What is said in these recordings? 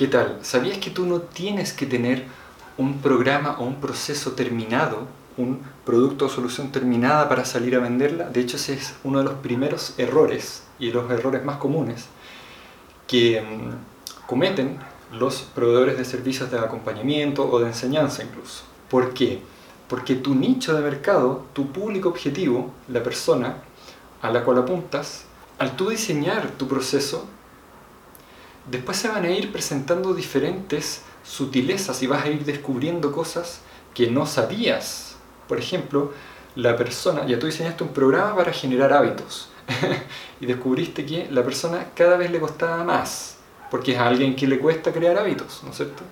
¿Qué tal? ¿Sabías que tú no tienes que tener un programa o un proceso terminado, un producto o solución terminada para salir a venderla? De hecho, ese es uno de los primeros errores y los errores más comunes que mm, cometen los proveedores de servicios de acompañamiento o de enseñanza incluso. ¿Por qué? Porque tu nicho de mercado, tu público objetivo, la persona a la cual apuntas, al tú diseñar tu proceso, después se van a ir presentando diferentes sutilezas y vas a ir descubriendo cosas que no sabías. Por ejemplo, la persona, ya tú diseñaste un programa para generar hábitos y descubriste que la persona cada vez le costaba más, porque es a alguien que le cuesta crear hábitos, ¿no es cierto?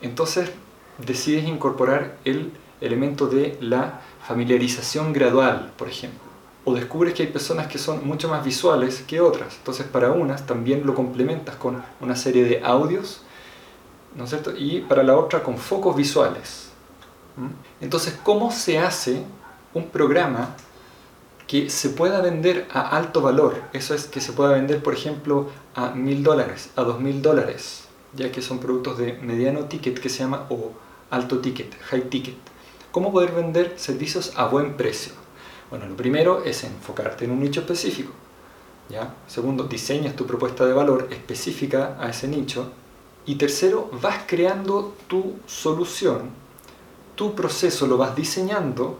Entonces decides incorporar el elemento de la familiarización gradual, por ejemplo o descubres que hay personas que son mucho más visuales que otras. Entonces para unas también lo complementas con una serie de audios, ¿no es cierto? Y para la otra con focos visuales. Entonces, ¿cómo se hace un programa que se pueda vender a alto valor? Eso es que se pueda vender, por ejemplo, a mil dólares, a dos mil dólares, ya que son productos de mediano ticket que se llama o alto ticket, high ticket. ¿Cómo poder vender servicios a buen precio? Bueno, lo primero es enfocarte en un nicho específico. ¿ya? Segundo, diseñas tu propuesta de valor específica a ese nicho. Y tercero, vas creando tu solución, tu proceso lo vas diseñando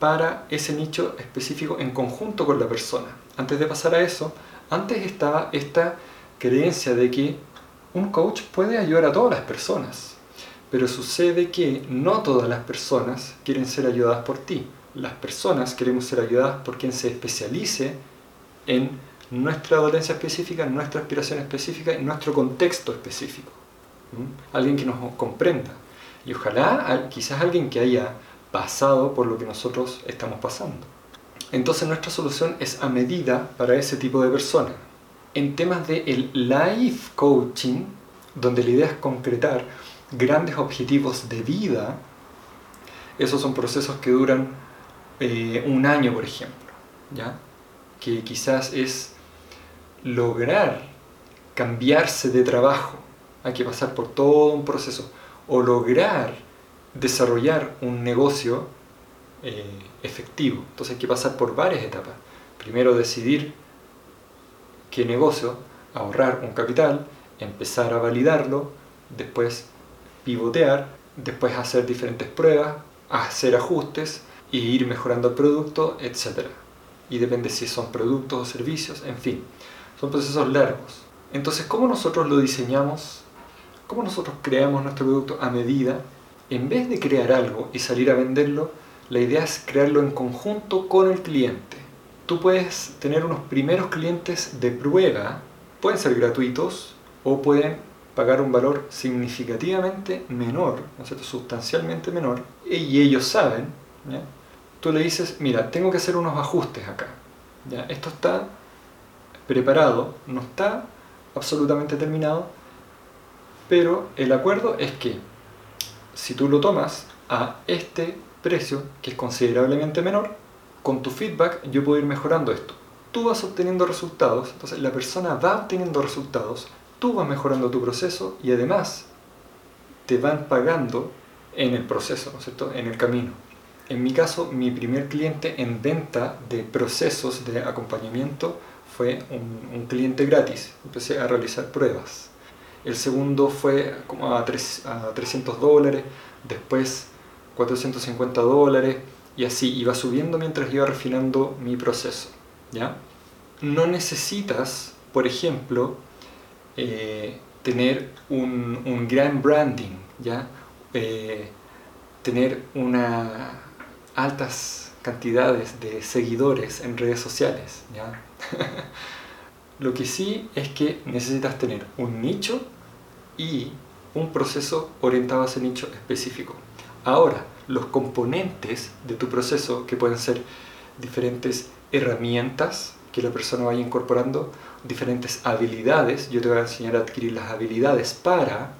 para ese nicho específico en conjunto con la persona. Antes de pasar a eso, antes estaba esta creencia de que un coach puede ayudar a todas las personas pero sucede que no todas las personas quieren ser ayudadas por ti. Las personas queremos ser ayudadas por quien se especialice en nuestra dolencia específica, nuestra aspiración específica, en nuestro contexto específico. Alguien que nos comprenda. Y ojalá quizás alguien que haya pasado por lo que nosotros estamos pasando. Entonces nuestra solución es a medida para ese tipo de persona. En temas de el life coaching, donde la idea es concretar grandes objetivos de vida, esos son procesos que duran eh, un año, por ejemplo, ¿ya? que quizás es lograr cambiarse de trabajo, hay que pasar por todo un proceso, o lograr desarrollar un negocio eh, efectivo. Entonces hay que pasar por varias etapas. Primero decidir qué negocio, ahorrar un capital, empezar a validarlo, después pivotear, después hacer diferentes pruebas, hacer ajustes e ir mejorando el producto, etc. Y depende si son productos o servicios, en fin, son procesos largos. Entonces, ¿cómo nosotros lo diseñamos? ¿Cómo nosotros creamos nuestro producto a medida? En vez de crear algo y salir a venderlo, la idea es crearlo en conjunto con el cliente. Tú puedes tener unos primeros clientes de prueba, pueden ser gratuitos o pueden pagar un valor significativamente menor, ¿no sustancialmente menor, y ellos saben, tú le dices, mira, tengo que hacer unos ajustes acá. ¿ya? Esto está preparado, no está absolutamente terminado, pero el acuerdo es que si tú lo tomas a este precio, que es considerablemente menor, con tu feedback yo puedo ir mejorando esto. Tú vas obteniendo resultados, entonces la persona va obteniendo resultados, tú vas mejorando tu proceso y además te van pagando en el proceso, ¿no es cierto? En el camino. En mi caso, mi primer cliente en venta de procesos de acompañamiento fue un, cliente gratis. Empecé a realizar pruebas. El segundo fue como a, a 300 dólares, después 450 dólares y así iba subiendo mientras iba refinando mi proceso. ¿ya? No necesitas, por ejemplo, eh, tener un, gran branding, ¿ya? Eh, tener una altas cantidades de seguidores en redes sociales. ¿ya? Lo que sí es que necesitas tener un nicho y un proceso orientado a ese nicho específico. Ahora, los componentes de tu proceso, que pueden ser diferentes herramientas que la persona vaya incorporando, diferentes habilidades. Yo te voy a enseñar a adquirir las habilidades para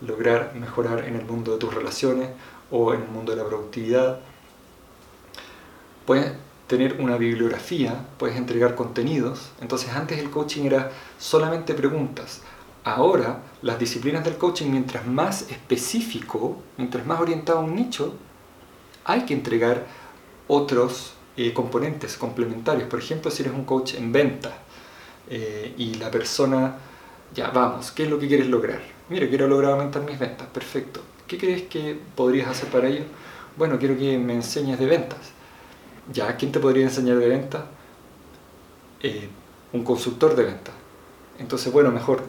lograr mejorar en el mundo de tus relaciones o en el mundo de la productividad. Puedes tener una bibliografía, puedes entregar contenidos. Entonces antes el coaching era solamente preguntas. Ahora, las disciplinas del coaching, mientras más específico, mientras más orientado a un nicho, hay que entregar otros eh, componentes complementarios. Por ejemplo, si eres un coach en venta eh, y la persona, ya vamos, ¿qué es lo que quieres lograr? Mira, quiero lograr aumentar mis ventas, perfecto. ¿Qué crees que podrías hacer para ello? Bueno, quiero que me enseñes de ventas. ¿Ya? ¿Quién te podría enseñar de ventas? Eh, un consultor de ventas. Entonces, bueno, mejor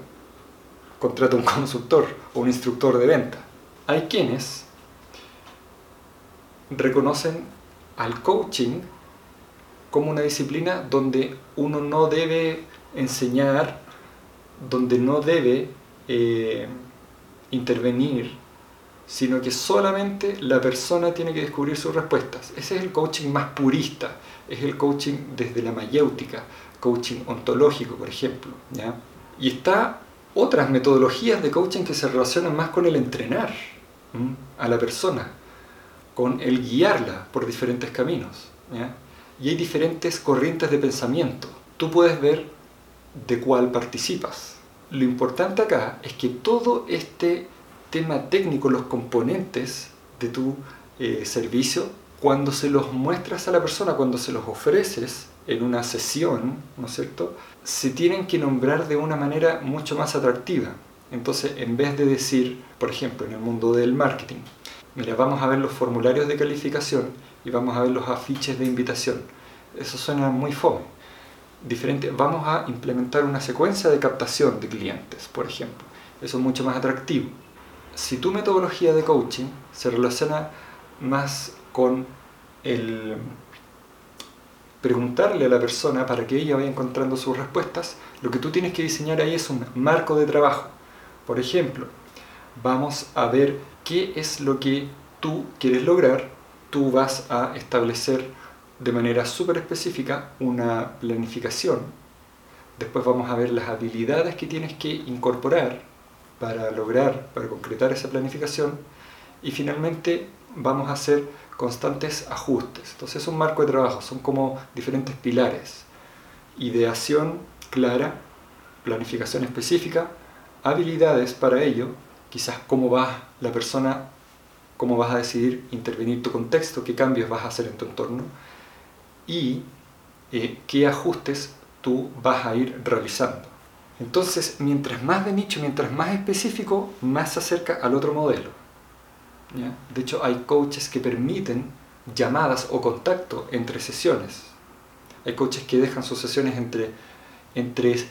contrata un consultor o un instructor de venta. Hay quienes reconocen al coaching como una disciplina donde uno no debe enseñar, donde no debe eh, intervenir, sino que solamente la persona tiene que descubrir sus respuestas. Ese es el coaching más purista, es el coaching desde la mayéutica, coaching ontológico, por ejemplo. ¿ya? Y está otras metodologías de coaching que se relacionan más con el entrenar a la persona, con el guiarla por diferentes caminos. Y hay diferentes corrientes de pensamiento. Tú puedes ver de cuál participas. Lo importante acá es que todo este tema técnico, los componentes de tu eh, servicio, cuando se los muestras a la persona, cuando se los ofreces en una sesión, ¿no es cierto?, se tienen que nombrar de una manera mucho más atractiva. Entonces, en vez de decir, por ejemplo, en el mundo del marketing, mira, vamos a ver los formularios de calificación y vamos a ver los afiches de invitación. Eso suena muy fome. Diferente, vamos a implementar una secuencia de captación de clientes, por ejemplo. Eso es mucho más atractivo. Si tu metodología de coaching se relaciona más con el preguntarle a la persona para que ella vaya encontrando sus respuestas, lo que tú tienes que diseñar ahí es un marco de trabajo. Por ejemplo, vamos a ver qué es lo que tú quieres lograr. Tú vas a establecer de manera súper específica una planificación. Después vamos a ver las habilidades que tienes que incorporar para lograr, para concretar esa planificación. Y finalmente vamos a hacer constantes ajustes. Entonces es un marco de trabajo, son como diferentes pilares. Ideación clara, planificación específica, habilidades para ello, quizás cómo va la persona, cómo vas a decidir intervenir tu contexto, qué cambios vas a hacer en tu entorno y eh, qué ajustes tú vas a ir realizando. Entonces, mientras más de nicho, mientras más específico, más se acerca al otro modelo. De hecho, hay coaches que permiten llamadas o contacto entre sesiones. Hay coaches que dejan sus sesiones entre, entre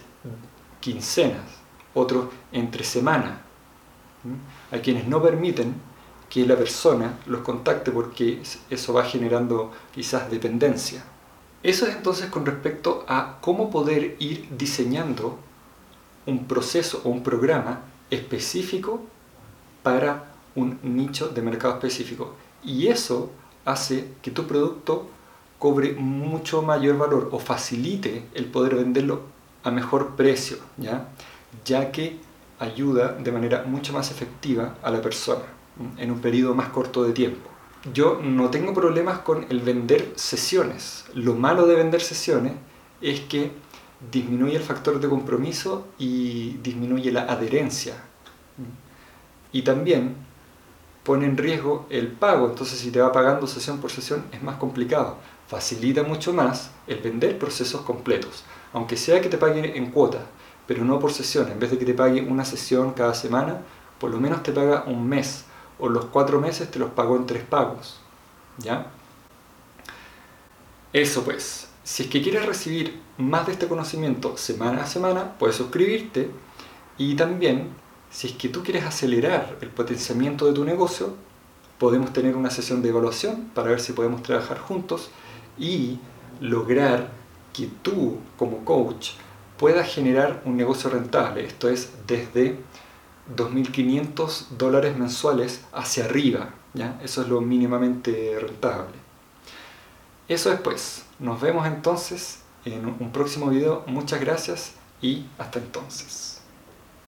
quincenas, otros entre semanas. Hay quienes no permiten que la persona los contacte porque eso va generando quizás dependencia. Eso es entonces con respecto a cómo poder ir diseñando un proceso o un programa específico para un nicho de mercado específico. Y eso hace que tu producto cobre mucho mayor valor o facilite el poder venderlo a mejor precio, ¿ya? ya que ayuda de manera mucho más efectiva a la persona en un periodo más corto de tiempo. Yo no tengo problemas con el vender sesiones. Lo malo de vender sesiones es que disminuye el factor de compromiso y disminuye la adherencia. Y también pone en riesgo el pago, entonces si te va pagando sesión por sesión es más complicado. Facilita mucho más el vender procesos completos, aunque sea que te paguen en cuotas, pero no por sesión. En vez de que te pague una sesión cada semana, por lo menos te paga un mes, o los cuatro meses te los pagó en tres pagos. ¿Ya? Eso pues, si es que quieres recibir más de este conocimiento semana a semana, puedes suscribirte y también si es que tú quieres acelerar el potenciamiento de tu negocio, podemos tener una sesión de evaluación para ver si podemos trabajar juntos y lograr que tú como coach puedas generar un negocio rentable, esto es desde 2.500 dólares mensuales hacia arriba, ¿ya? eso es lo mínimamente rentable. Eso es pues, nos vemos entonces en un próximo video, muchas gracias y hasta entonces.